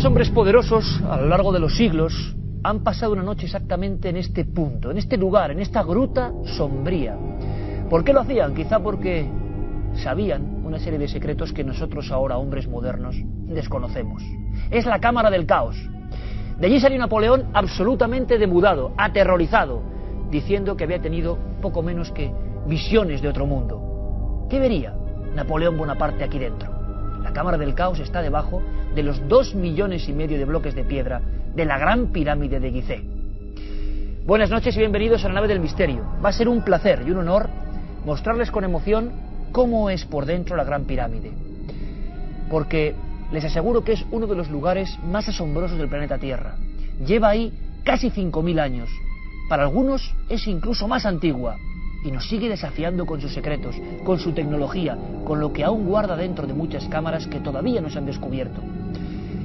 Muchos hombres poderosos a lo largo de los siglos han pasado una noche exactamente en este punto, en este lugar, en esta gruta sombría. ¿Por qué lo hacían? Quizá porque sabían una serie de secretos que nosotros ahora, hombres modernos, desconocemos. Es la Cámara del Caos. De allí salió Napoleón absolutamente demudado, aterrorizado, diciendo que había tenido poco menos que visiones de otro mundo. ¿Qué vería Napoleón Bonaparte aquí dentro? La Cámara del Caos está debajo de los dos millones y medio de bloques de piedra de la gran pirámide de Gizeh. Buenas noches y bienvenidos a la nave del misterio. Va a ser un placer y un honor mostrarles con emoción cómo es por dentro la gran pirámide. Porque les aseguro que es uno de los lugares más asombrosos del planeta Tierra. Lleva ahí casi 5.000 años. Para algunos es incluso más antigua y nos sigue desafiando con sus secretos, con su tecnología, con lo que aún guarda dentro de muchas cámaras que todavía no se han descubierto.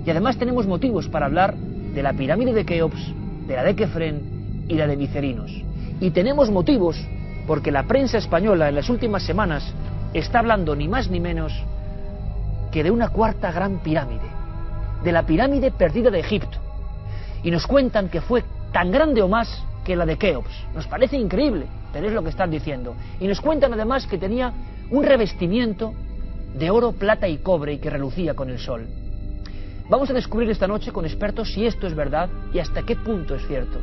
Y además tenemos motivos para hablar de la pirámide de Keops, de la de Kefren y la de Vicerinos. Y tenemos motivos porque la prensa española en las últimas semanas está hablando ni más ni menos que de una cuarta gran pirámide, de la pirámide perdida de Egipto. Y nos cuentan que fue tan grande o más que la de Keops. Nos parece increíble, pero es lo que están diciendo. Y nos cuentan además que tenía un revestimiento de oro, plata y cobre y que relucía con el sol. Vamos a descubrir esta noche con expertos si esto es verdad y hasta qué punto es cierto.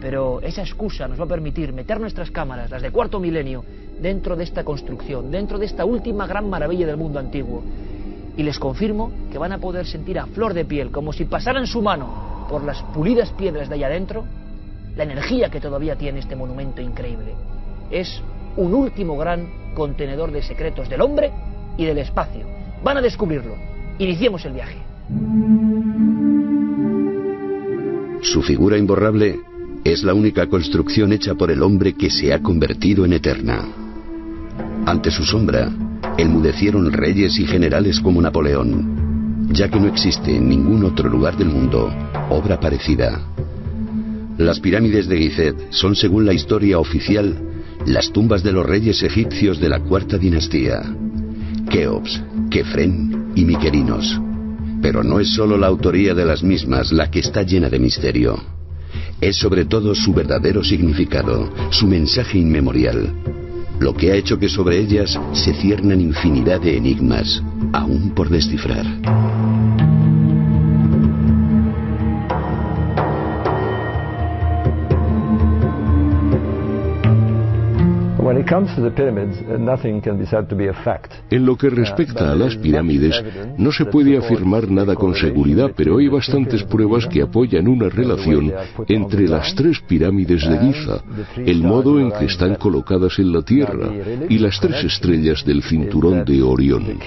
Pero esa excusa nos va a permitir meter nuestras cámaras, las de cuarto milenio, dentro de esta construcción, dentro de esta última gran maravilla del mundo antiguo. Y les confirmo que van a poder sentir a flor de piel, como si pasaran su mano por las pulidas piedras de allá adentro, la energía que todavía tiene este monumento increíble. Es un último gran contenedor de secretos del hombre y del espacio. Van a descubrirlo. Iniciemos el viaje. Su figura imborrable es la única construcción hecha por el hombre que se ha convertido en eterna. Ante su sombra, enmudecieron reyes y generales como Napoleón, ya que no existe en ningún otro lugar del mundo obra parecida. Las pirámides de Gizeh son, según la historia oficial, las tumbas de los reyes egipcios de la cuarta dinastía, Keops, Kefren y Miquerinos. Pero no es solo la autoría de las mismas la que está llena de misterio. Es sobre todo su verdadero significado, su mensaje inmemorial, lo que ha hecho que sobre ellas se ciernan infinidad de enigmas, aún por descifrar. En lo que respecta a las pirámides, no se puede afirmar nada con seguridad, pero hay bastantes pruebas que apoyan una relación entre las tres pirámides de Giza, el modo en que están colocadas en la Tierra y las tres estrellas del cinturón de Orión.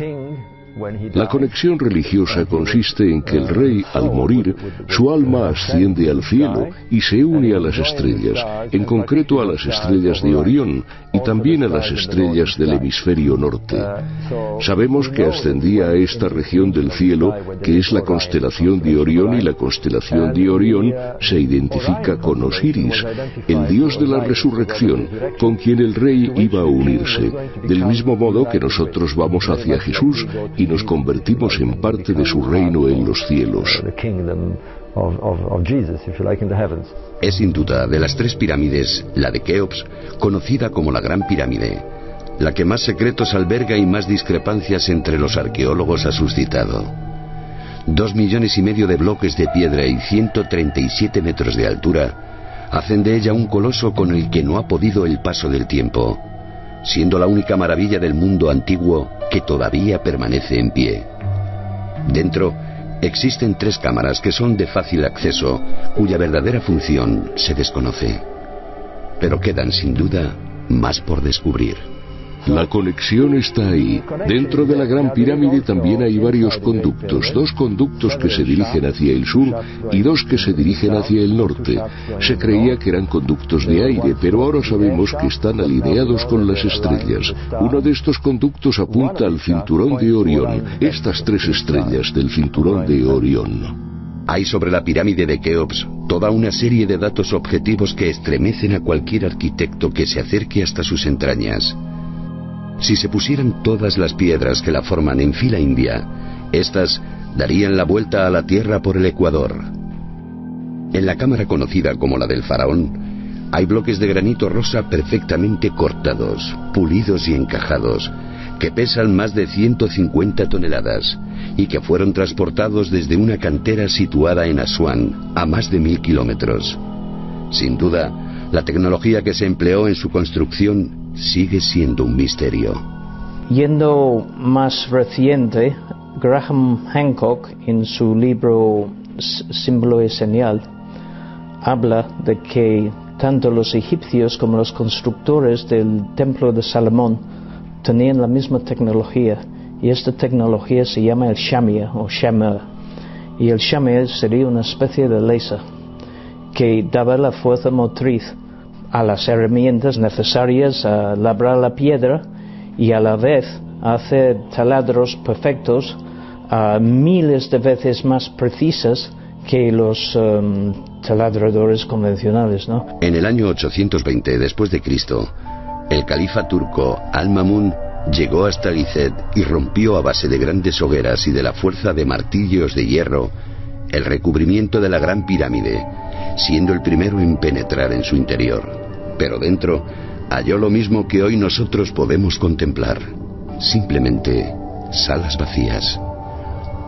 La conexión religiosa consiste en que el rey, al morir, su alma asciende al cielo y se une a las estrellas, en concreto a las estrellas de Orión también a las estrellas del hemisferio norte. Sabemos que ascendía a esta región del cielo, que es la constelación de Orión, y la constelación de Orión se identifica con Osiris, el dios de la resurrección, con quien el rey iba a unirse, del mismo modo que nosotros vamos hacia Jesús y nos convertimos en parte de su reino en los cielos. Es sin duda de las tres pirámides, la de Keops, conocida como la Gran Pirámide, la que más secretos alberga y más discrepancias entre los arqueólogos ha suscitado. Dos millones y medio de bloques de piedra y 137 metros de altura hacen de ella un coloso con el que no ha podido el paso del tiempo siendo la única maravilla del mundo antiguo que todavía permanece en pie. Dentro existen tres cámaras que son de fácil acceso, cuya verdadera función se desconoce. Pero quedan sin duda más por descubrir. La conexión está ahí. Dentro de la Gran Pirámide también hay varios conductos, dos conductos que se dirigen hacia el sur y dos que se dirigen hacia el norte. Se creía que eran conductos de aire, pero ahora sabemos que están alineados con las estrellas. Uno de estos conductos apunta al cinturón de Orión, estas tres estrellas del cinturón de Orión. Hay sobre la pirámide de Keops toda una serie de datos objetivos que estremecen a cualquier arquitecto que se acerque hasta sus entrañas. Si se pusieran todas las piedras que la forman en fila india, estas darían la vuelta a la Tierra por el Ecuador. En la cámara conocida como la del faraón, hay bloques de granito rosa perfectamente cortados, pulidos y encajados, que pesan más de 150 toneladas y que fueron transportados desde una cantera situada en Asuán, a más de mil kilómetros. Sin duda, la tecnología que se empleó en su construcción sigue siendo un misterio. Yendo más reciente, Graham Hancock en su libro Símbolo y Señal habla de que tanto los egipcios como los constructores del templo de Salomón tenían la misma tecnología y esta tecnología se llama el shamia o shamer y el shamir sería una especie de laser que daba la fuerza motriz a las herramientas necesarias a labrar la piedra y a la vez a hacer taladros perfectos a miles de veces más precisas que los um, taladradores convencionales, ¿no? En el año 820 después de Cristo, el califa turco Al-Mamun llegó hasta Gizeh y rompió a base de grandes hogueras y de la fuerza de martillos de hierro el recubrimiento de la gran pirámide, siendo el primero en penetrar en su interior. Pero dentro halló lo mismo que hoy nosotros podemos contemplar, simplemente salas vacías.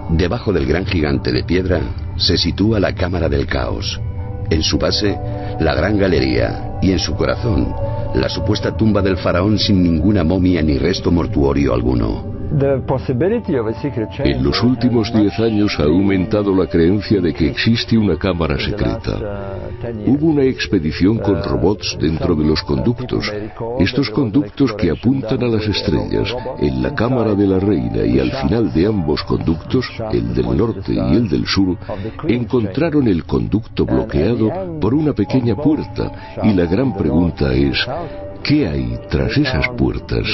Debajo del gran gigante de piedra se sitúa la Cámara del Caos. En su base, la Gran Galería y en su corazón, la supuesta tumba del faraón sin ninguna momia ni resto mortuorio alguno. En los últimos diez años ha aumentado la creencia de que existe una cámara secreta. Hubo una expedición con robots dentro de los conductos. Estos conductos que apuntan a las estrellas, en la cámara de la reina y al final de ambos conductos, el del norte y el del sur, encontraron el conducto bloqueado por una pequeña puerta y la gran pregunta es, ¿Qué hay tras esas puertas?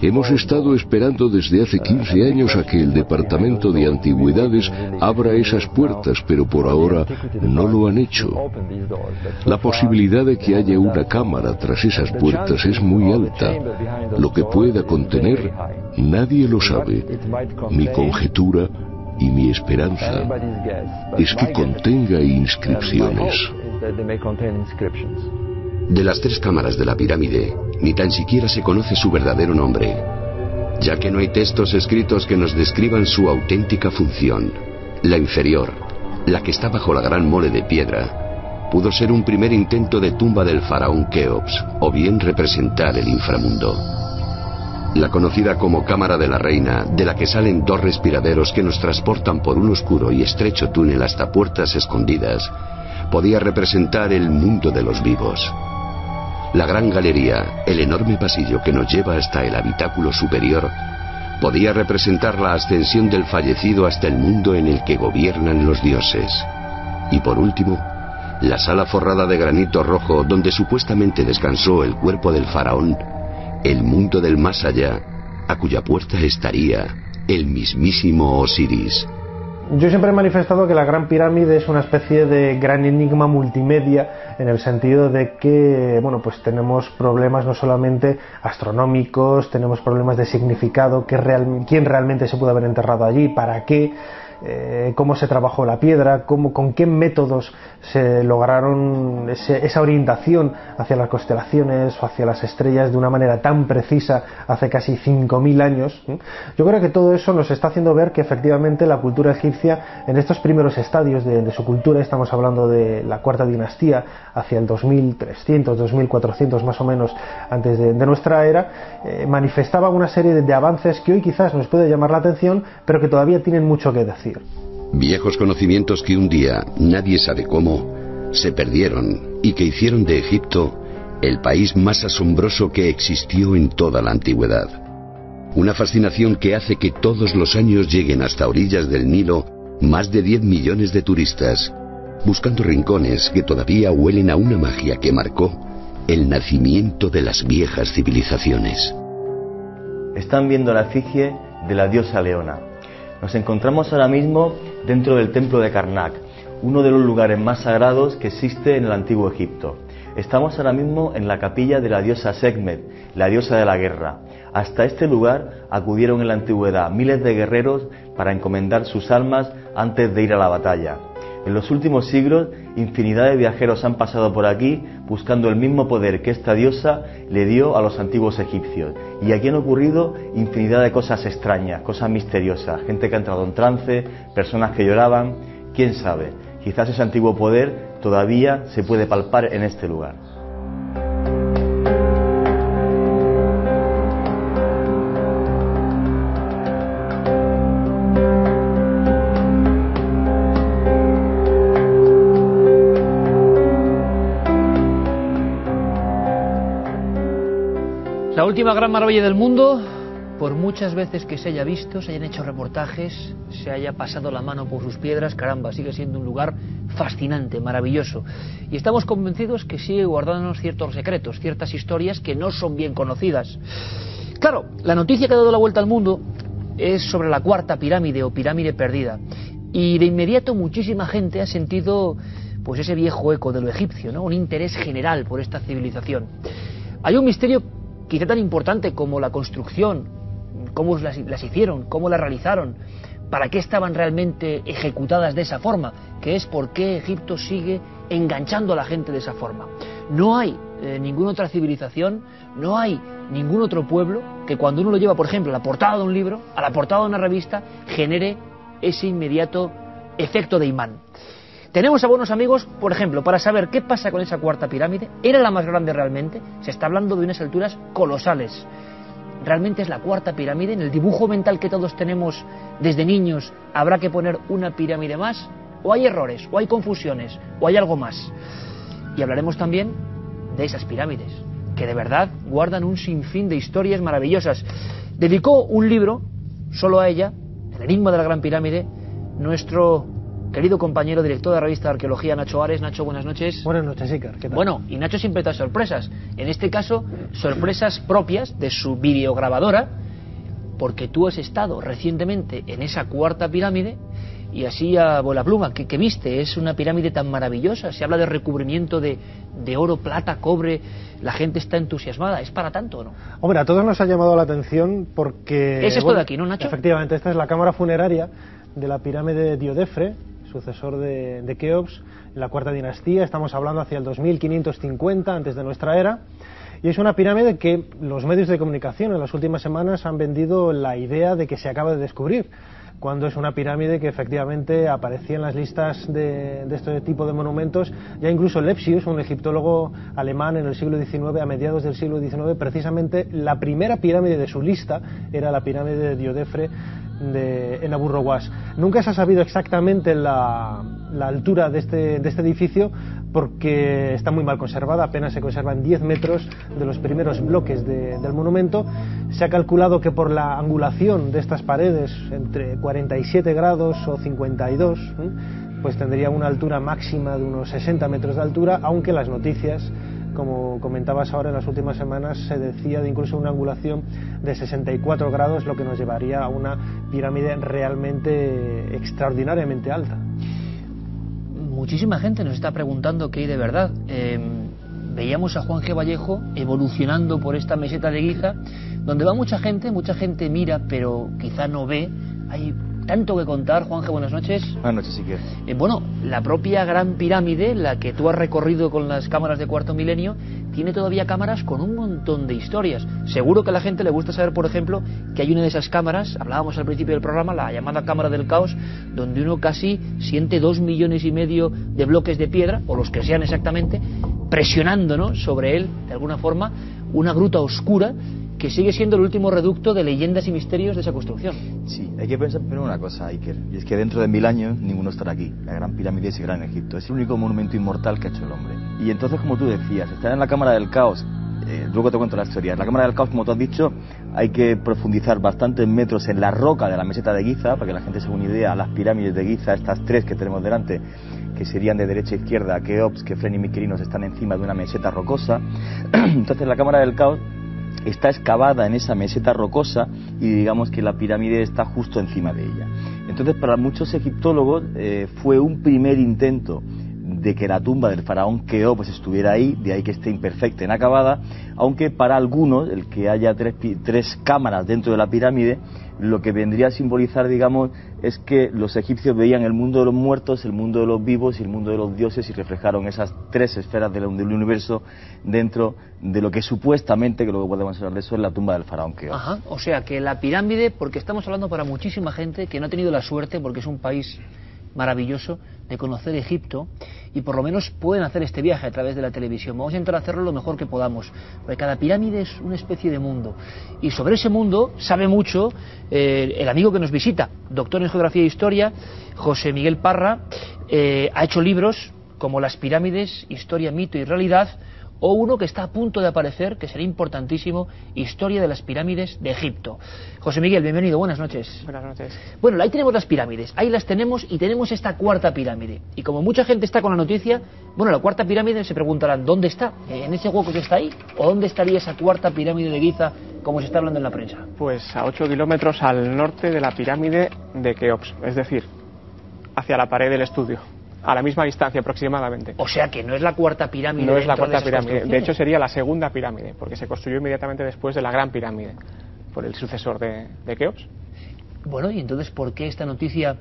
Hemos estado esperando desde hace 15 años a que el Departamento de Antigüedades abra esas puertas, pero por ahora no lo han hecho. La posibilidad de que haya una cámara tras esas puertas es muy alta. Lo que pueda contener, nadie lo sabe. Mi conjetura y mi esperanza es que contenga inscripciones. De las tres cámaras de la pirámide, ni tan siquiera se conoce su verdadero nombre, ya que no hay textos escritos que nos describan su auténtica función. La inferior, la que está bajo la gran mole de piedra, pudo ser un primer intento de tumba del faraón Keops, o bien representar el inframundo. La conocida como Cámara de la Reina, de la que salen dos respiraderos que nos transportan por un oscuro y estrecho túnel hasta puertas escondidas, podía representar el mundo de los vivos. La gran galería, el enorme pasillo que nos lleva hasta el habitáculo superior, podía representar la ascensión del fallecido hasta el mundo en el que gobiernan los dioses. Y por último, la sala forrada de granito rojo donde supuestamente descansó el cuerpo del faraón, el mundo del más allá, a cuya puerta estaría el mismísimo Osiris. Yo siempre he manifestado que la Gran Pirámide es una especie de gran enigma multimedia en el sentido de que, bueno, pues tenemos problemas no solamente astronómicos, tenemos problemas de significado, que quién realmente se pudo haber enterrado allí, para qué, eh, cómo se trabajó la piedra, cómo, con qué métodos se lograron esa orientación hacia las constelaciones o hacia las estrellas de una manera tan precisa hace casi 5.000 años. Yo creo que todo eso nos está haciendo ver que efectivamente la cultura egipcia en estos primeros estadios de, su cultura, estamos hablando de la cuarta dinastía hacia el 2300, 2400 más o menos antes de, nuestra era, eh, manifestaba una serie de avances que hoy quizás nos puede llamar la atención, pero que todavía tienen mucho que decir. Viejos conocimientos que un día, nadie sabe cómo, se perdieron y que hicieron de Egipto el país más asombroso que existió en toda la antigüedad. Una fascinación que hace que todos los años lleguen hasta orillas del Nilo más de 10 millones de turistas, buscando rincones que todavía huelen a una magia que marcó el nacimiento de las viejas civilizaciones. Están viendo la efigie de la diosa Leona, nos encontramos ahora mismo dentro del templo de Karnak, uno de los lugares más sagrados que existe en el antiguo Egipto. Estamos ahora mismo en la capilla de la diosa Sekhmet, la diosa de la guerra. Hasta este lugar acudieron en la antigüedad miles de guerreros para encomendar sus almas antes de ir a la batalla. En los últimos siglos, infinidad de viajeros han pasado por aquí buscando el mismo poder que esta diosa le dio a los antiguos egipcios. Y aquí han ocurrido infinidad de cosas extrañas, cosas misteriosas, gente que ha entrado en trance, personas que lloraban, quién sabe. Quizás ese antiguo poder todavía se puede palpar en este lugar. La última gran maravilla del mundo, por muchas veces que se haya visto, se hayan hecho reportajes, se haya pasado la mano por sus piedras, caramba, sigue siendo un lugar fascinante, maravilloso. Y estamos convencidos que sigue guardándonos ciertos secretos, ciertas historias que no son bien conocidas. Claro, la noticia que ha dado la vuelta al mundo es sobre la cuarta pirámide o pirámide perdida. Y de inmediato muchísima gente ha sentido pues ese viejo eco de lo egipcio, ¿no? Un interés general por esta civilización. Hay un misterio quizá tan importante como la construcción, cómo las, hicieron, cómo las realizaron, para qué estaban realmente ejecutadas de esa forma, que es por qué Egipto sigue enganchando a la gente de esa forma. No hay eh, ninguna otra civilización, no hay ningún otro pueblo que cuando uno lo lleva, por ejemplo, a la portada de un libro, a la portada de una revista, genere ese inmediato efecto de imán. Tenemos a buenos amigos, por ejemplo, para saber qué pasa con esa cuarta pirámide. ¿Era la más grande realmente? Se está hablando de unas alturas colosales. ¿Realmente es la cuarta pirámide? En el dibujo mental que todos tenemos desde niños, ¿habrá que poner una pirámide más? ¿O hay errores? ¿O hay confusiones? ¿O hay algo más? Y hablaremos también de esas pirámides, que de verdad guardan un sinfín de historias maravillosas. Dedicó un libro solo a ella, El enigma de la Gran Pirámide, nuestro querido compañero director de la revista de arqueología, Nacho Ares. Nacho, buenas noches. Buenas noches, Iker. ¿Qué tal? Bueno, y Nacho siempre trae sorpresas. En este caso, sorpresas propias de su videograbadora, porque tú has estado recientemente en esa cuarta pirámide y así a bola pluma, ¿qué, viste? Es una pirámide tan maravillosa, se habla de recubrimiento de, de, oro, plata, cobre, la gente está entusiasmada, ¿es para tanto o no? Hombre, a todos nos ha llamado la atención porque... Es esto de aquí, ¿no, Nacho? Efectivamente, esta es la cámara funeraria de la pirámide de Diodefre, sucesor de, Keops, en la cuarta dinastía, estamos hablando hacia el 2550 antes de nuestra era, y es una pirámide que los medios de comunicación en las últimas semanas han vendido la idea de que se acaba de descubrir, cuando es una pirámide que efectivamente aparecía en las listas de, este tipo de monumentos. Ya incluso Lepsius, un egiptólogo alemán en el siglo XIX, a mediados del siglo XIX, precisamente la primera pirámide de su lista era la pirámide de Diodefre de, en Abu Rowas. Nunca se ha sabido exactamente la, altura de este, de este, edificio porque está muy mal conservada, apenas se conservan 10 metros de los primeros bloques del monumento. Se ha calculado que por la angulación de estas paredes, entre 47 grados o 52, pues tendría una altura máxima de unos 60 metros de altura, aunque las noticias como comentabas ahora en las últimas semanas, se decía de incluso una angulación de 64 grados, lo que nos llevaría a una pirámide realmente extraordinariamente alta. Muchísima gente nos está preguntando qué hay de verdad. Em, veíamos a Juan G. Vallejo evolucionando por esta meseta de Guiza, donde va mucha gente, mucha gente mira, pero quizá no ve. Hay tanto que contar, Juanje, buenas noches. Buenas noches, que. Eh, bueno, la propia Gran Pirámide, la que tú has recorrido con las cámaras de cuarto milenio, tiene todavía cámaras con un montón de historias. Seguro que a la gente le gusta saber, por ejemplo, que hay una de esas cámaras, hablábamos al principio del programa, la llamada cámara del caos, donde uno casi siente dos millones y medio de bloques de piedra, o los que sean exactamente, presionando sobre él, de alguna forma, una gruta oscura que sigue siendo el último reducto de leyendas y misterios de esa construcción. Sí, hay que pensar primero una cosa, Iker, y es que dentro de mil años ninguno estará aquí. La Gran Pirámide es gran Egipto, es el único monumento inmortal que ha hecho el hombre. Y entonces, como tú decías, estar en la Cámara del Caos, eh, luego te cuento la historia. En la Cámara del Caos, como tú has dicho, hay que profundizar bastantes metros en la roca de la meseta de Giza, para que la gente se una idea, las pirámides de Giza, estas tres que tenemos delante, que serían de derecha a izquierda, Keops, Kefren y Miquelinos están encima de una meseta rocosa. entonces, la Cámara del Caos está excavada en esa meseta rocosa y digamos que la pirámide está justo encima de ella. Entonces, para muchos egiptólogos eh, fue un primer intento de que la tumba del faraón Keops pues, estuviera ahí, de ahí que esté imperfecta, inacabada, aunque para algunos el que haya tres, tres cámaras dentro de la pirámide lo que vendría a simbolizar, digamos, es que los egipcios veían el mundo de los muertos, el mundo de los vivos y el mundo de los dioses y reflejaron esas tres esferas del, universo dentro de lo que supuestamente, que que podemos hablar de eso, es la tumba del faraón Keops. Ajá, o sea que la pirámide, porque estamos hablando para muchísima gente que no ha tenido la suerte, porque es un país maravilloso de conocer Egipto y por lo menos pueden hacer este viaje a través de la televisión. Vamos a intentar hacerlo lo mejor que podamos, porque cada pirámide es una especie de mundo y sobre ese mundo sabe mucho eh, el amigo que nos visita, doctor en Geografía e Historia, José Miguel Parra, eh, ha hecho libros como Las pirámides, Historia, Mito y Realidad, o uno que está a punto de aparecer, que será importantísimo, Historia de las pirámides de Egipto. José Miguel, bienvenido, buenas noches. Buenas noches. Bueno, ahí tenemos las pirámides, ahí las tenemos y tenemos esta cuarta pirámide. Y como mucha gente está con la noticia, bueno, la cuarta pirámide se preguntarán, ¿dónde está? ¿En ese hueco que está ahí? ¿O dónde estaría esa cuarta pirámide de Giza, como se está hablando en la prensa? Pues a 8 kilómetros al norte de la pirámide de Keops, es decir, hacia la pared del estudio a la misma distancia aproximadamente. O sea que no es la cuarta pirámide. No es la cuarta pirámide. De hecho sería la segunda pirámide, porque se construyó inmediatamente después de la gran pirámide, por el sucesor de, de Keops. Bueno, y entonces, ¿por qué esta noticia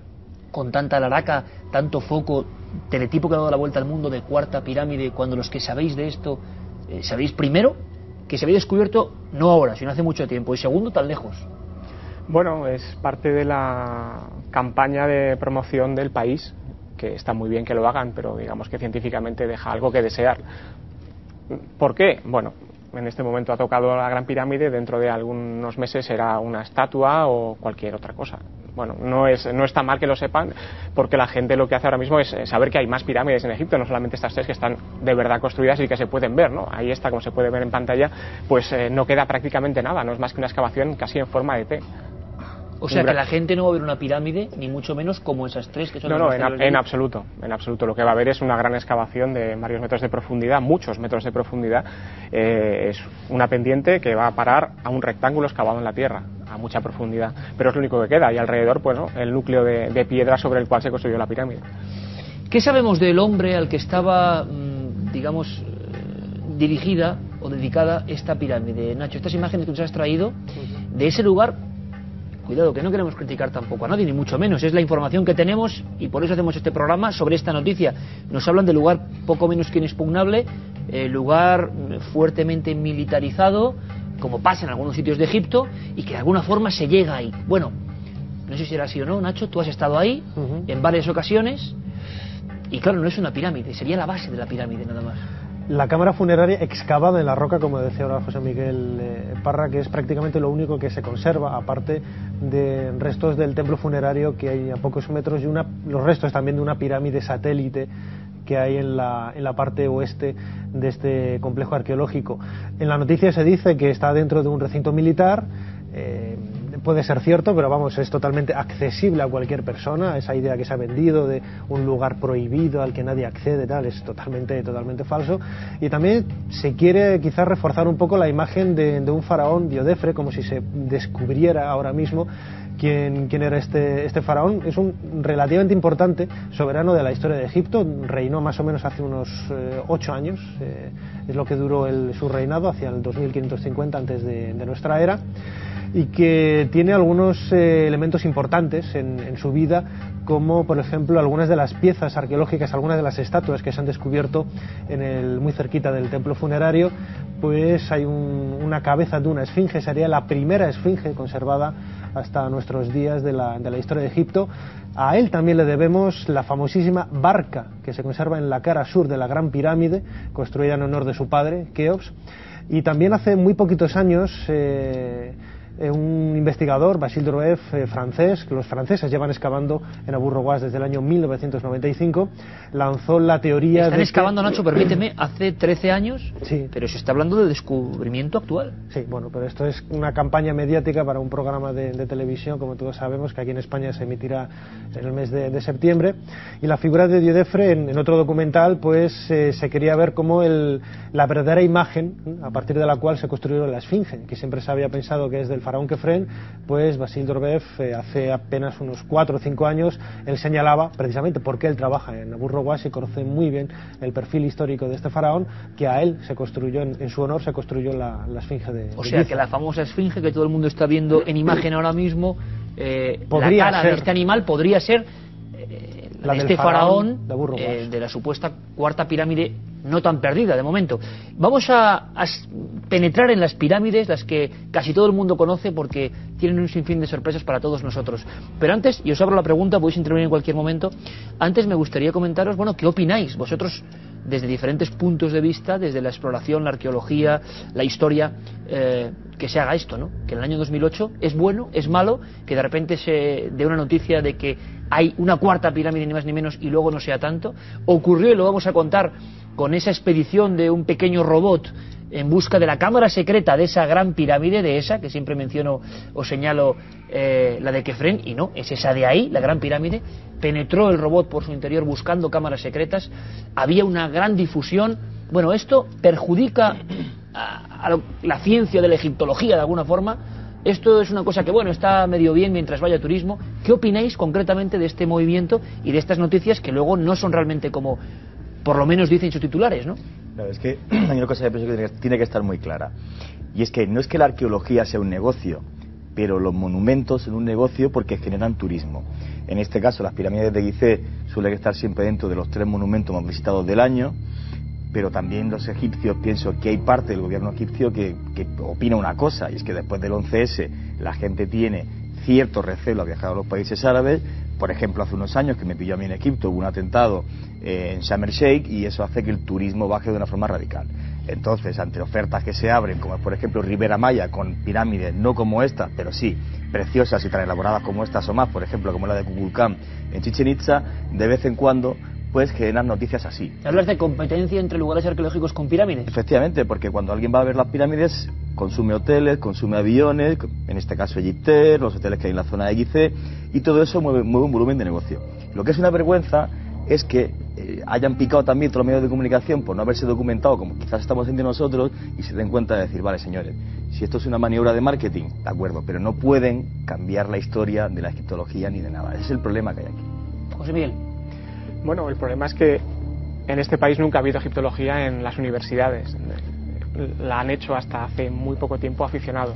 con tanta laraca, tanto foco, teletipo que ha dado la vuelta al mundo de cuarta pirámide, cuando los que sabéis de esto, eh, sabéis primero que se había descubierto no ahora, sino hace mucho tiempo, y segundo, tan lejos? Bueno, es parte de la campaña de promoción del país que está muy bien que lo hagan, pero digamos que científicamente deja algo que desear. ¿Por qué? Bueno, en este momento ha tocado la Gran Pirámide, dentro de algunos meses será una estatua o cualquier otra cosa. Bueno, no, es, no está mal que lo sepan, porque la gente lo que hace ahora mismo es saber que hay más pirámides en Egipto, no solamente estas tres que están de verdad construidas y que se pueden ver, ¿no? Ahí está, como se puede ver en pantalla, pues eh, no queda prácticamente nada, no es más que una excavación casi en forma de T. O sea que la gente no va a ver una pirámide, ni mucho menos como esas tres que son No, no, en, absoluto, en absoluto. Lo que va a ver es una gran excavación de varios metros de profundidad, muchos metros de profundidad. Eh, es una pendiente que va a parar a un rectángulo excavado en la tierra, a mucha profundidad. Pero es lo único que queda y alrededor, pues, el núcleo de, piedra sobre el cual se construyó la pirámide. ¿Qué sabemos del hombre al que estaba, mm, digamos, eh, dirigida o dedicada esta pirámide? Nacho, estas imágenes que nos has traído de ese lugar Cuidado, que no queremos criticar tampoco a nadie, ni mucho menos. Es la información que tenemos y por eso hacemos este programa sobre esta noticia. Nos hablan de lugar poco menos que inexpugnable, eh, lugar fuertemente militarizado, como pasa en algunos sitios de Egipto, y que de alguna forma se llega ahí. Bueno, no sé si será así o no, Nacho, tú has estado ahí en varias ocasiones, y claro, no es una pirámide, sería la base de la pirámide nada más la cámara funeraria excavada en la roca, como decía ahora José Miguel eh, Parra, que es prácticamente lo único que se conserva, aparte de restos del templo funerario que hay a pocos metros y una, los restos también de una pirámide satélite que hay en la, en la parte oeste de este complejo arqueológico. En la noticia se dice que está dentro de un recinto militar. Eh, puede ser cierto, pero vamos, es totalmente accesible a cualquier persona. Esa idea que se ha vendido de un lugar prohibido al que nadie accede, tal, es totalmente, totalmente falso. Y también se quiere quizás reforzar un poco la imagen de, un faraón Diodefre, como si se descubriera ahora mismo quién, era este, este faraón. Es un relativamente importante soberano de la historia de Egipto. Reinó más o menos hace unos eh, ocho años. Eh, es lo que duró su reinado, hacia el 2550 antes de nuestra era y que tiene algunos eh, elementos importantes en, su vida, como por ejemplo algunas de las piezas arqueológicas, algunas de las estatuas que se han descubierto en el, muy cerquita del templo funerario, pues hay una cabeza de una esfinge, sería la primera esfinge conservada hasta nuestros días de la, de la historia de Egipto. A él también le debemos la famosísima barca que se conserva en la cara sur de la Gran Pirámide, construida en honor de su padre, Keops. Y también hace muy poquitos años eh, eh, un investigador, Basile Droev, eh, francés, que los franceses llevan excavando en Abu Rowas desde el año 1995, lanzó la teoría Están excavando, Nacho, permíteme, hace 13 años, sí. pero se está hablando de descubrimiento actual. Sí, bueno, pero esto es una campaña mediática para un programa de, televisión, como todos sabemos, que aquí en España se emitirá en el mes de, septiembre, y la figura de Diodefre, en, otro documental, pues eh, se quería ver como el, la verdadera imagen a partir de la cual se construyó la Esfinge, que siempre se había pensado que es del faraón Kefren, pues Basil Dorbev eh, hace apenas unos 4 o 5 años, él señalaba, precisamente porque él trabaja en Abu Rowas y conoce muy bien el perfil histórico de este faraón, que a él se construyó, en, su honor se construyó la, esfinge de O sea, que la famosa esfinge que todo el mundo está viendo en imagen ahora mismo, eh, la cara de este animal podría ser este faraón, de, de la supuesta cuarta pirámide no tan perdida de momento. Vamos a, penetrar en las pirámides, las que casi todo el mundo conoce porque tienen un sinfín de sorpresas para todos nosotros. Pero antes, y os abro la pregunta, podéis intervenir en cualquier momento, antes me gustaría comentaros, bueno, ¿qué opináis vosotros desde diferentes puntos de vista, desde la exploración, la arqueología, la historia, eh, que se haga esto, ¿no? Que en el año 2008 es bueno, es malo, que de repente se dé una noticia de que hay una cuarta pirámide ni más ni menos y luego no sea tanto. Ocurrió y lo vamos a contar con esa expedición de un pequeño robot en busca de la cámara secreta de esa gran pirámide, de esa, que siempre menciono o señalo eh, la de Kefren, y no, es esa de ahí, la gran pirámide, penetró el robot por su interior buscando cámaras secretas, había una gran difusión, bueno, esto perjudica a, la ciencia de la egiptología de alguna forma, esto es una cosa que, bueno, está medio bien mientras vaya turismo. ¿Qué opináis concretamente de este movimiento y de estas noticias que luego no son realmente como por lo menos dicen sus titulares, ¿no? Claro, es que hay una cosa que pienso que tiene que estar muy clara. Y es que no es que la arqueología sea un negocio, pero los monumentos son un negocio porque generan turismo. En este caso, las pirámides de Gizeh suelen estar siempre dentro de los tres monumentos más visitados del año, pero también los egipcios, pienso que hay parte del gobierno egipcio que, que opina una cosa, y es que después del 11S la gente tiene cierto recelo a viajar a los países árabes, por ejemplo, hace unos años que me pilló a mí en Egipto, hubo un atentado eh, en Sharm Sheikh y eso hace que el turismo baje de una forma radical. Entonces, ante ofertas que se abren, como por ejemplo Ribera Maya, con pirámides no como esta, pero sí preciosas y tan elaboradas como estas o más, por ejemplo, como la de Kukulcán en Chichen Itza, de vez en cuando pues generan noticias así. ¿Hablas de competencia entre lugares arqueológicos con pirámides? Efectivamente, porque cuando alguien va a ver las pirámides, consume hoteles, consume aviones, en este caso Egipter, los hoteles que hay en la zona de Gizeh, y todo eso mueve, un volumen de negocio. Lo que es una vergüenza es que eh, hayan picado también todos los medios de comunicación por no haberse documentado como quizás estamos haciendo nosotros y se den cuenta de decir, vale señores, si esto es una maniobra de marketing, de acuerdo, pero no pueden cambiar la historia de la egiptología ni de nada. Ese es el problema que hay aquí. José Miguel. Bueno, el problema es que en este país nunca ha habido egiptología en las universidades. La han hecho hasta hace muy poco tiempo aficionados.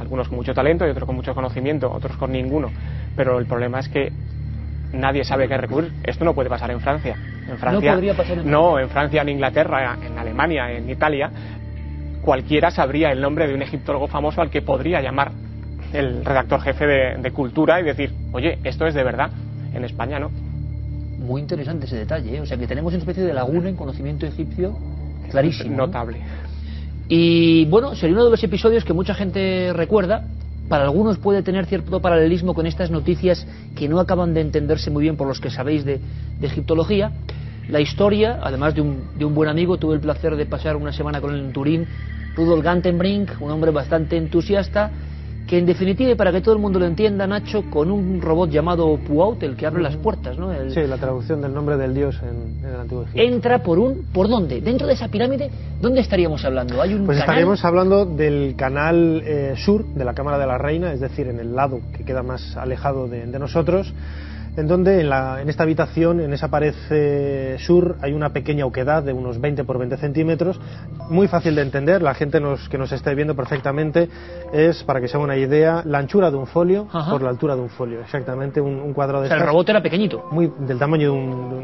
Algunos con mucho talento y otros con mucho conocimiento, otros con ninguno. Pero el problema es que nadie sabe qué recurrir. Esto no puede pasar en Francia. En Francia no podría pasar en No, en Francia, en Inglaterra, en Alemania, en Italia, cualquiera sabría el nombre de un egiptólogo famoso al que podría llamar el redactor jefe de, de cultura y decir, oye, esto es de verdad. En España no muy interesante ese detalle. ¿eh? O sea que tenemos una especie de laguna en conocimiento egipcio clarísimo. Notable. Y bueno, sería uno de los episodios que mucha gente recuerda. Para algunos puede tener cierto paralelismo con estas noticias que no acaban de entenderse muy bien por los que sabéis de, egiptología. La historia, además de un, de un, buen amigo, tuve el placer de pasar una semana con él en Turín, Rudolf Gantenbrink, un hombre bastante entusiasta, que en definitiva, y para que todo el mundo lo entienda, Nacho, con un robot llamado Puaut, el que abre las puertas, ¿no? Sí, la traducción del nombre del dios en, el antiguo Egipto. Entra por un, ¿por dónde? Dentro de esa pirámide, ¿dónde estaríamos hablando? ¿Hay un pues estaríamos hablando del canal eh, sur de la Cámara de la Reina, es decir, en el lado que queda más alejado de, de nosotros en donde en, esta habitación, en esa pared eh, sur, hay una pequeña oquedad de unos 20 por 20 centímetros, muy fácil de entender, la gente que nos esté viendo perfectamente, es, para que se haga una idea, la anchura de un folio por la altura de un folio, exactamente un, cuadro de... O el robot era pequeñito. Muy, del tamaño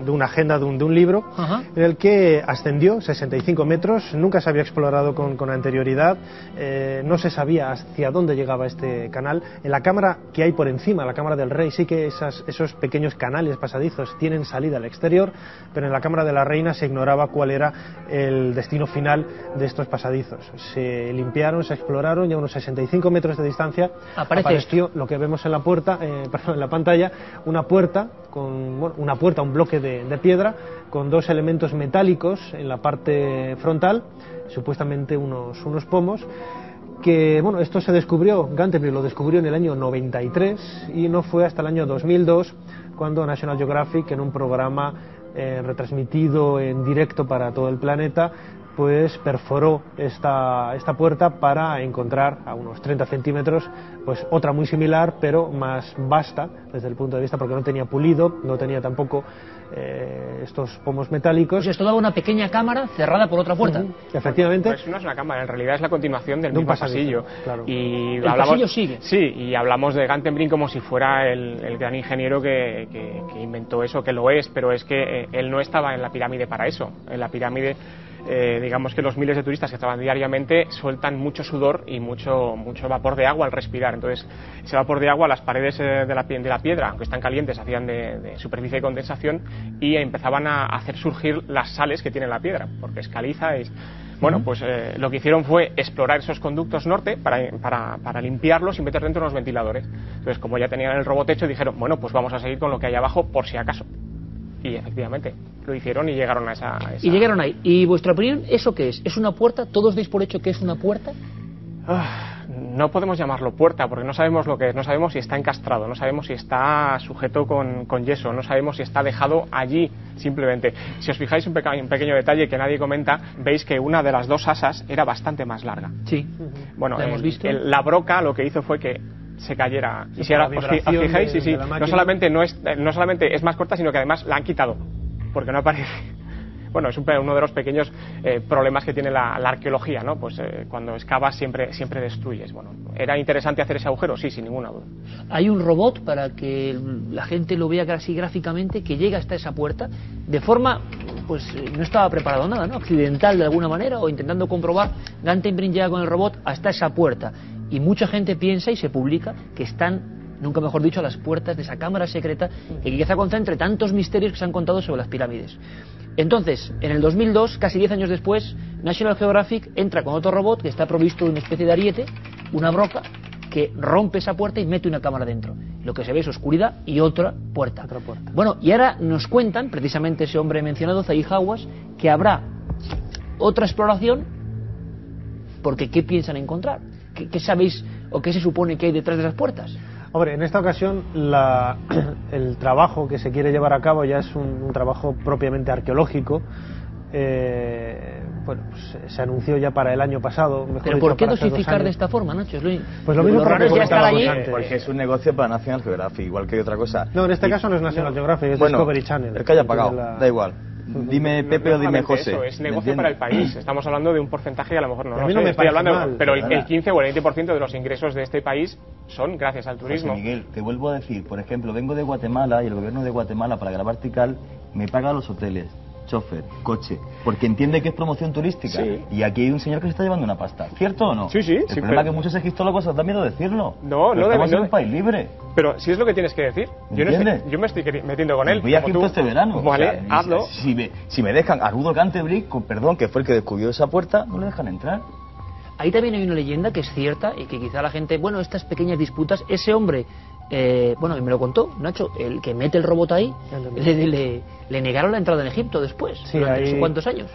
de, una agenda, de un, libro, en el que ascendió 65 metros, nunca se había explorado con, anterioridad, eh, no se sabía hacia dónde llegaba este canal. En la cámara que hay por encima, la cámara del rey, sí que esas, esos pequeños canales pasadizos tienen salida al exterior, pero en la Cámara de la Reina se ignoraba cuál era el destino final de estos pasadizos. Se limpiaron, se exploraron y a unos 65 metros de distancia apareció lo que vemos en la puerta, eh, en la pantalla, una puerta con una puerta, un bloque de, de piedra con dos elementos metálicos en la parte frontal, supuestamente unos, unos pomos que bueno, esto se descubrió, Gantemir lo descubrió en el año 93 y no fue hasta el año 2002 cuando National Geographic en un programa eh, retransmitido en directo para todo el planeta pues perforó esta, esta puerta para encontrar a unos 30 centímetros pues otra muy similar pero más vasta desde el punto de vista porque no tenía pulido, no tenía tampoco eh, estos pomos metálicos. Pues esto daba una pequeña cámara cerrada por otra puerta. Efectivamente. Pues no es una cámara, en realidad es la continuación del mismo pasillo. Y el pasillo sigue. Sí, y hablamos de Gantenbrink como si fuera el, gran ingeniero que, que, inventó eso, que lo es, pero es que eh, él no estaba en la pirámide para eso. En la pirámide eh, digamos que los miles de turistas que estaban diariamente sueltan mucho sudor y mucho, mucho vapor de agua al respirar. Entonces, ese vapor de agua, las paredes eh, de, la, de la piedra, aunque están calientes, hacían de, superficie de condensación y empezaban a hacer surgir las sales que tiene la piedra, porque es caliza. Y, bueno, pues eh, lo que hicieron fue explorar esos conductos norte para, para, para, limpiarlos y meter dentro unos ventiladores. Entonces, como ya tenían el robot hecho, dijeron, bueno, pues vamos a seguir con lo que hay abajo por si acaso. Y efectivamente, lo hicieron y llegaron a esa, Y llegaron ahí. ¿Y vuestra opinión, eso qué es? ¿Es una puerta? ¿Todos veis por hecho que es una puerta? Ah, no podemos llamarlo puerta porque no sabemos lo que es, no sabemos si está encastrado, no sabemos si está sujeto con, con yeso, no sabemos si está dejado allí simplemente. Si os fijáis un, un, pequeño detalle que nadie comenta, veis que una de las dos asas era bastante más larga. Sí, bueno, hemos visto. la broca lo que hizo fue que se cayera. Y si ahora os, fijáis, sí, sí, no solamente, no, es, no solamente es más corta, sino que además la han quitado, porque no aparece. Bueno, es uno de los pequeños eh, problemas que tiene la, arqueología, ¿no? Pues eh, cuando excavas siempre, siempre destruyes. Bueno, ¿era interesante hacer ese agujero? Sí, sin ninguna duda. Hay un robot para que la gente lo vea así gráficamente que llega hasta esa puerta de forma, pues eh, no estaba preparado nada, ¿no? Accidental de alguna manera o intentando comprobar. Gantenbrink llega con el robot hasta esa puerta y mucha gente piensa y se publica que están, nunca mejor dicho, a las puertas de esa cámara secreta que quizá concentre tantos misterios que se han contado sobre las pirámides. Entonces, en el 2002, casi 10 años después, National Geographic entra con otro robot que está provisto de una especie de ariete, una broca, que rompe esa puerta y mete una cámara dentro. Lo que se ve es oscuridad y otra puerta. Otra puerta. Bueno, y ahora nos cuentan, precisamente ese hombre mencionado, Zahi Hawass, que habrá otra exploración, porque ¿qué piensan encontrar? ¿Qué, sabéis o qué se supone que hay detrás de las puertas? Hombre, en esta ocasión el trabajo que se quiere llevar a cabo ya es un, trabajo propiamente arqueológico. Eh, bueno, pues, se anunció ya para el año pasado. Mejor ¿Pero por qué dosificar de esta forma, Nacho? Pues lo mismo para ya estar allí. Porque es un negocio para National Geographic, igual que otra cosa. No, en este caso no es National Geographic, es Discovery Channel. El que haya pagado, da igual. Dime Pepe o dime José. Eso, es negocio para el país. Estamos hablando de un porcentaje que a lo mejor no, a mí no me estoy hablando, pero el, 15 o el 20% de los ingresos de este país son gracias al turismo. Miguel, te vuelvo a decir, por ejemplo, vengo de Guatemala y el gobierno de Guatemala para grabar Tical me paga los hoteles, chofer, coche, porque entiende que es promoción turística. Y aquí hay un señor que se está llevando una pasta. ¿Cierto o no? Sí, sí. El sí, problema es que muchos egiptólogos os da miedo decirlo. No, no debe ser un país libre. Pero si es lo que tienes que decir. Yo, no estoy, yo me estoy metiendo con él. Voy a Egipto este verano. Vale, hazlo. Si me, si me dejan a Rudolf Canterbury, perdón, que fue el que descubrió esa puerta, no le dejan entrar. Ahí también hay una leyenda que es cierta y que quizá la gente, bueno, estas pequeñas disputas, ese hombre eh, bueno, y me lo contó Nacho, el que mete el robot ahí, le, le, negaron la entrada en Egipto después, sí, durante cuántos años.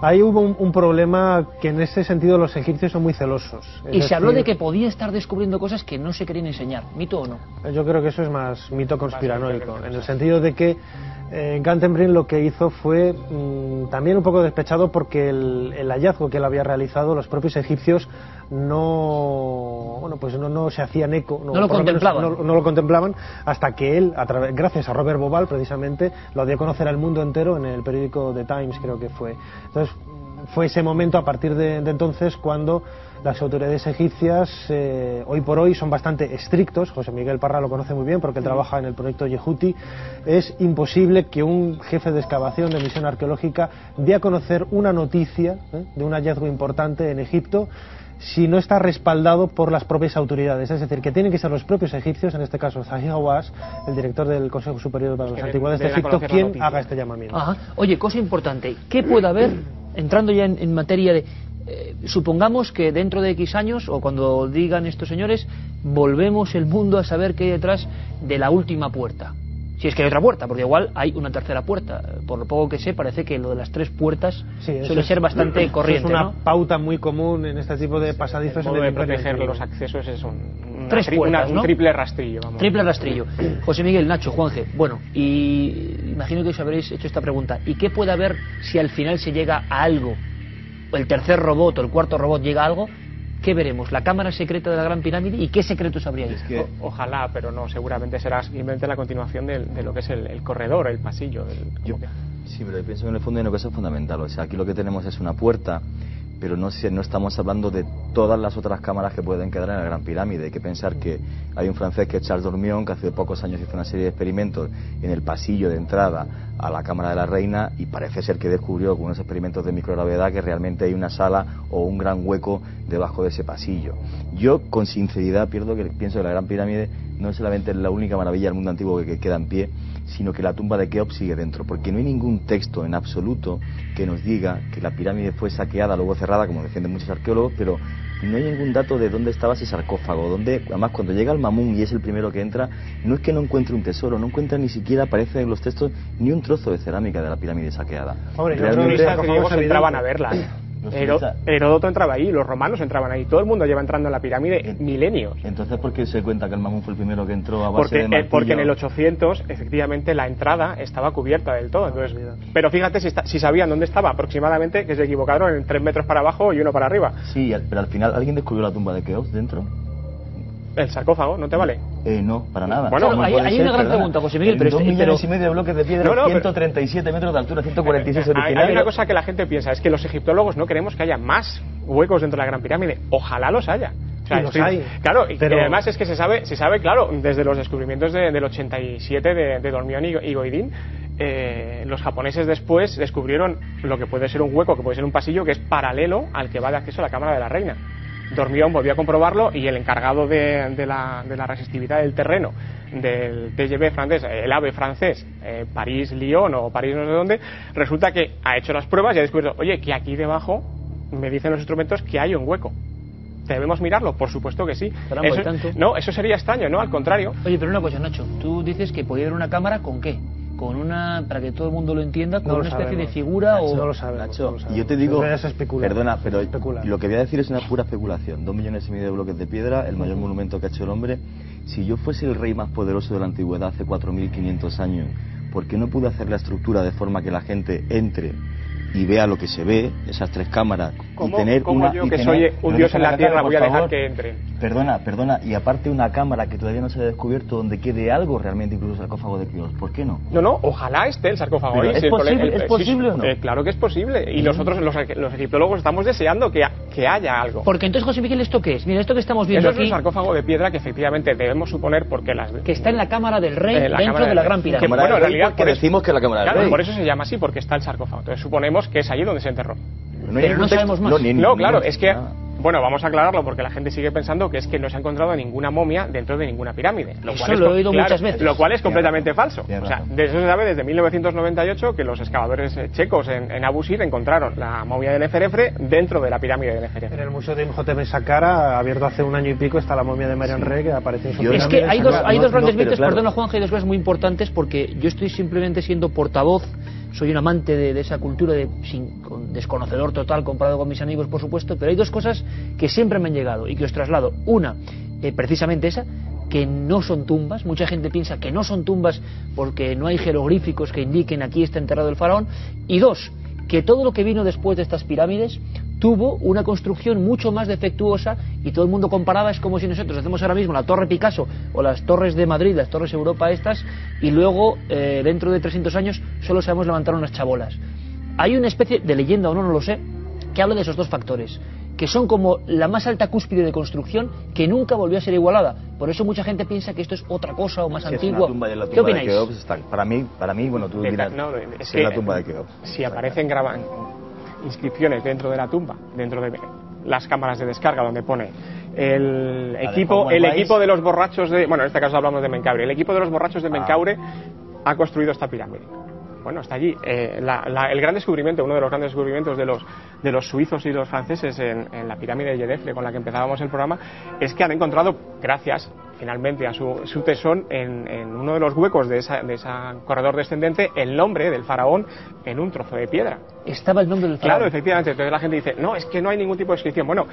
Ahí hubo un, problema que en ese sentido los egipcios son muy celosos. y se habló de que podía estar descubriendo cosas que no se querían enseñar, ¿mito o no? Yo creo que eso es más mito conspiranoico, en el sentido de que eh, lo que hizo fue mm, también un poco despechado porque el, hallazgo que él había realizado los propios egipcios no bueno pues no, no se hacían eco no, lo contemplaban. no, lo contemplaban hasta que él a través, gracias a Robert Bobal precisamente lo dio a conocer al mundo entero en el periódico The Times creo que fue. Entonces fue ese momento a partir de entonces cuando las autoridades egipcias eh, hoy por hoy son bastante estrictos, José Miguel Parra lo conoce muy bien porque él trabaja en el proyecto Yehuti, es imposible que un jefe de excavación de misión arqueológica dé a conocer una noticia ¿eh? de un hallazgo importante en Egipto si no está respaldado por las propias autoridades. Es decir, que tienen que ser los propios egipcios, en este caso Zahi Hawass, el director del Consejo Superior para las Antigüedades de Egipto, quien haga este llamamiento. Oye, cosa importante, ¿qué puede haber, entrando ya en materia de eh, supongamos que dentro de X años, o cuando digan estos señores, volvemos el mundo a saber qué hay detrás de la última puerta. Si es que hay otra puerta, porque igual hay una tercera puerta. Por lo poco que sé, parece que lo de las tres puertas suele ser bastante corriente. Es una pauta muy común en este tipo de pasadizos. El de proteger los accesos es un, tres puertas, un triple rastrillo. Triple rastrillo. José Miguel, Nacho, Juanje. Bueno, y imagino que os habréis hecho esta pregunta. ¿Y qué puede haber si al final se llega a algo el tercer robot o el cuarto robot llega algo, ¿qué veremos? ¿La cámara secreta de la Gran Pirámide? ¿Y qué secretos habría ahí? ojalá, pero no, seguramente será simplemente la continuación de, lo que es el, corredor, el pasillo. Sí, pero yo pienso que en el fondo hay una cosa fundamental. O sea, aquí lo que tenemos es una puerta pero no, no estamos hablando de todas las otras cámaras que pueden quedar en la Gran Pirámide. Hay que pensar que hay un francés que es Charles Dormion, que hace pocos años hizo una serie de experimentos en el pasillo de entrada a la Cámara de la Reina y parece ser que descubrió con unos experimentos de microgravedad que realmente hay una sala o un gran hueco debajo de ese pasillo. Yo, con sinceridad, pierdo que pienso que la Gran Pirámide no es solamente la única maravilla del mundo antiguo que queda en pie, sino que la tumba de Keops sigue dentro, porque no hay ningún texto en absoluto que nos diga que la pirámide fue saqueada, luego cerrada, como defienden muchos arqueólogos, pero no hay ningún dato de dónde estaba ese sarcófago, donde además cuando llega el mamún y es el primero que entra, no es que no encuentre un tesoro, no encuentra ni siquiera, aparece en los textos, ni un trozo de cerámica de la pirámide saqueada. Hombre, Realmente, los entraban a verla. Heródoto entraba ahí, los romanos entraban ahí, todo el mundo lleva entrando en la pirámide milenios. Entonces, ¿por qué se cuenta que el mamón fue el primero que entró a base porque, eh, porque en el 800, efectivamente, la entrada estaba cubierta del todo. Entonces, pero fíjate si, si sabían dónde estaba aproximadamente, que se equivocaron en tres metros para abajo y uno para arriba. Sí, pero al final, ¿alguien descubrió la tumba de Keops dentro? El sarcófago, ¿no te vale? Eh, no, para nada. Bueno, hay, una gran pregunta, José Miguel. Pero dos millones y medio de bloques de piedra, no, 137 metros de altura, 146 original. Hay una cosa que la gente piensa, es que los egiptólogos no queremos que haya más huecos dentro de la Gran Pirámide. Ojalá los haya. los hay. Claro, y además es que se sabe, se sabe, claro, desde los descubrimientos del 87 de, de Dormión y, Goidín, eh, los japoneses después descubrieron lo que puede ser un hueco, que puede ser un pasillo, que es paralelo al que va de acceso a la Cámara de la Reina. Dormión volvió a comprobarlo y el encargado de, la, resistividad del terreno del TGV francés, el AVE francés, eh, París-Lyon o París no sé dónde, resulta que ha hecho las pruebas y ha descubierto, oye, que aquí debajo me dicen los instrumentos que hay un hueco. ¿Debemos mirarlo? Por supuesto que sí. no, eso sería extraño, ¿no? Al contrario. Oye, pero una cosa, Nacho. Tú dices que podía haber una cámara con qué? Con una, para que todo el mundo lo entienda, con una especie de figura o... No lo sabe, Nacho, Y yo te digo, perdona, pero lo que voy a decir es una pura especulación. Dos millones y medio de bloques de piedra, el mayor monumento que ha hecho el hombre. Si yo fuese el rey más poderoso de la antigüedad hace 4.500 años, ¿por qué no pude hacer la estructura de forma que la gente entre y vea lo que se ve, esas tres cámaras, y tener una... yo, que soy un dios en la tierra, voy a dejar que entre? Perdona, perdona, y aparte una cámara que todavía no se ha descubierto donde quede algo realmente, incluso el sarcófago de Kios, ¿por qué no? No, no, ojalá esté el sarcófago ¿Es, posible, ¿Es posible o no? Eh, claro que es posible, y nosotros, los, los egiptólogos, estamos deseando que, que haya algo. Porque entonces, José Miguel, ¿esto qué es? Mira, esto que estamos viendo Eso aquí... es un sarcófago de piedra que efectivamente debemos suponer porque las... Que está en la cámara del rey, dentro de la gran pirámide. bueno, en realidad... Que decimos que es la cámara del rey. por eso se llama así, porque está el sarcófago. Entonces suponemos que es allí donde se enterró pero no sabemos más. No, claro, es que bueno, vamos a aclararlo porque la gente sigue pensando que es que no se ha encontrado ninguna momia dentro de ninguna pirámide. Lo cual lo he oído muchas veces. Lo cual es completamente falso. O sea, de eso se sabe desde 1998 que los excavadores checos en, en Abu Sir encontraron la momia de Neferefre dentro de la pirámide de Neferefre. En el Museo de Imhotep en Saqqara, abierto hace un año y pico, está la momia de Marian Rey que aparece en su Es que hay dos, hay dos grandes mitos, perdona Juan, hay dos cosas muy importantes porque yo estoy simplemente siendo portavoz soy un amante de, esa cultura, de, sin, desconocedor total comparado con mis amigos, por supuesto, pero hay dos cosas que siempre me han llegado y que os traslado. Una, eh, precisamente esa, que no son tumbas. Mucha gente piensa que no son tumbas porque no hay jeroglíficos que indiquen aquí está enterrado el faraón. Y dos, que todo lo que vino después de estas pirámides tuvo una construcción mucho más defectuosa y todo el mundo comparaba, es como si nosotros hacemos ahora mismo la Torre Picasso o las Torres de Madrid, las Torres Europa estas, y luego eh, dentro de 300 años solo sabemos levantar unas chabolas. Hay una especie de leyenda, o no, no lo sé, que habla de esos dos factores, que son como la más alta cúspide de construcción que nunca volvió a ser igualada. Por eso mucha gente piensa que esto es otra cosa o más antigua. ¿Qué opináis? para mí, para mí, bueno, tú dirás, es, la tumba de Keops. Si aparecen graban inscripciones dentro de la tumba, dentro de las cámaras de descarga donde pone el equipo, el equipo de los borrachos de, bueno, en este caso hablamos de Mencaure, el equipo de los borrachos de ah. Mencaure ha construido esta pirámide. Bueno, está allí. Eh, el gran descubrimiento, uno de los grandes descubrimientos de los, de los suizos y los franceses en, la pirámide de Yedefre con la que empezábamos el programa, es que han encontrado, gracias finalmente a su, su tesón en, uno de los huecos de ese de esa corredor descendente el nombre del faraón en un trozo de piedra. Estaba el nombre del faraón. Claro, efectivamente. Entonces la gente dice, no, es que no hay ningún tipo de inscripción. Bueno,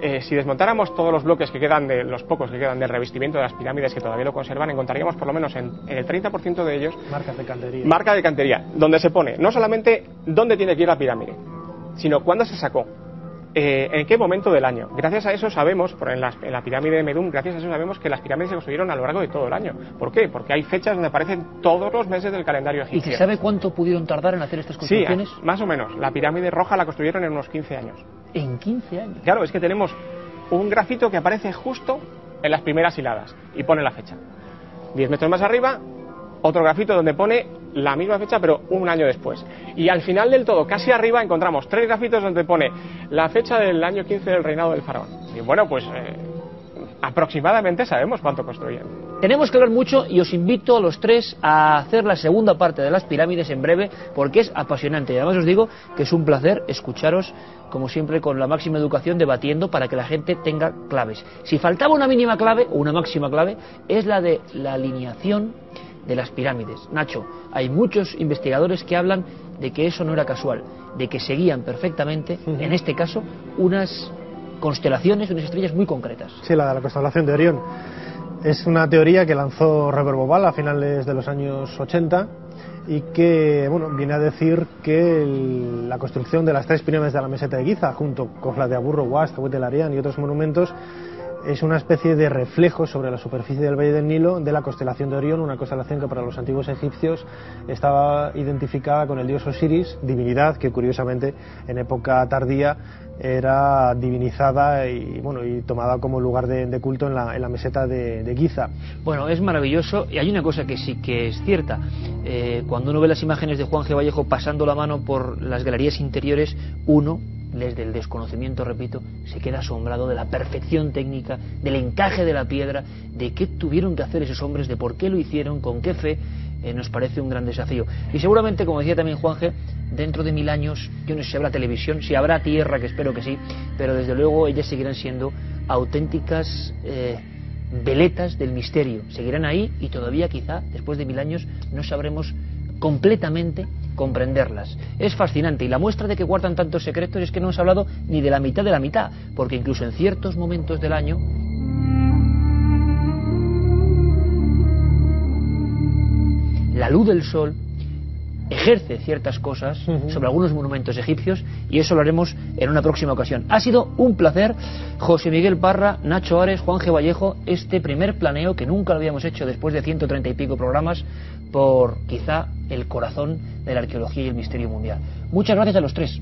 eh, si desmontáramos todos los bloques que quedan, de los pocos que quedan del revestimiento de las pirámides que todavía lo conservan, encontraríamos por lo menos en, el 30% de ellos marcas de cantería. Marca de cantería, donde se pone no solamente dónde tiene que ir la pirámide, sino cuándo se sacó, eh, en qué momento del año. Gracias a eso sabemos, por en, la, en la pirámide de Medum, gracias a eso sabemos que las pirámides se construyeron a lo largo de todo el año. ¿Por qué? Porque hay fechas donde aparecen todos los meses del calendario ¿Y egipcio. se sabe cuánto pudieron tardar en hacer estas Sí, construcciones? más o menos. La pirámide roja la construyeron en unos 15 años. En 15 años. Claro, es que tenemos un grafito que aparece justo en las primeras hiladas y pone la fecha. 10 metros más arriba, otro grafito donde pone la misma fecha pero un año después. Y al final del todo, casi arriba, encontramos tres grafitos donde pone la fecha del año 15 del reinado del faraón. Y bueno, pues eh, aproximadamente sabemos cuánto construyeron. Tenemos que hablar mucho y os invito a los tres a hacer la segunda parte de las pirámides en breve porque es apasionante y además os digo que es un placer escucharos como siempre con la máxima educación debatiendo para que la gente tenga claves. Si faltaba una mínima clave o una máxima clave es la de la alineación de las pirámides. Nacho, hay muchos investigadores que hablan de que eso no era casual, de que seguían perfectamente, en este caso, unas constelaciones, unas estrellas muy concretas. Sí, la de la constelación de Orión. Es una teoría que lanzó Robert Bobal a finales de los años 80 y que bueno, viene a decir que el- la construcción de las tres pirámides de la meseta de Giza, junto con las de Aburro, Huast, Huetelarián y otros monumentos, es una especie de reflejo sobre la superficie del Valle del Nilo de la constelación de Orión, una constelación que para los antiguos egipcios estaba identificada con el dios Osiris, divinidad que curiosamente en época tardía era divinizada y bueno y tomada como lugar de, culto en la, en la meseta de, de Giza. Bueno, es maravilloso y hay una cosa que sí que es cierta. Eh, cuando uno ve las imágenes de Juan G. Vallejo pasando la mano por las galerías interiores, uno, desde el desconocimiento, repito, se queda asombrado de la perfección técnica, del encaje de la piedra, de qué tuvieron que hacer esos hombres, de por qué lo hicieron, con qué fe. eh, nos parece un gran desafío. Y seguramente, como decía también Juan G., dentro de mil años, yo no sé si habrá televisión, si habrá tierra, que espero que sí, pero desde luego ellas seguirán siendo auténticas eh, veletas del misterio. Seguirán ahí y todavía quizá, después de mil años, no sabremos completamente comprenderlas. Es fascinante y la muestra de que guardan tantos secretos es que no hemos hablado ni de la mitad de la mitad, porque incluso en ciertos momentos del año la luz del sol ejerce ciertas cosas sobre algunos monumentos egipcios y eso lo haremos en una próxima ocasión. Ha sido un placer, José Miguel Parra, Nacho Ares, Juan G. Vallejo, este primer planeo que nunca lo habíamos hecho después de 130 y pico programas por quizá el corazón de la arqueología y el misterio mundial. Muchas gracias a los tres.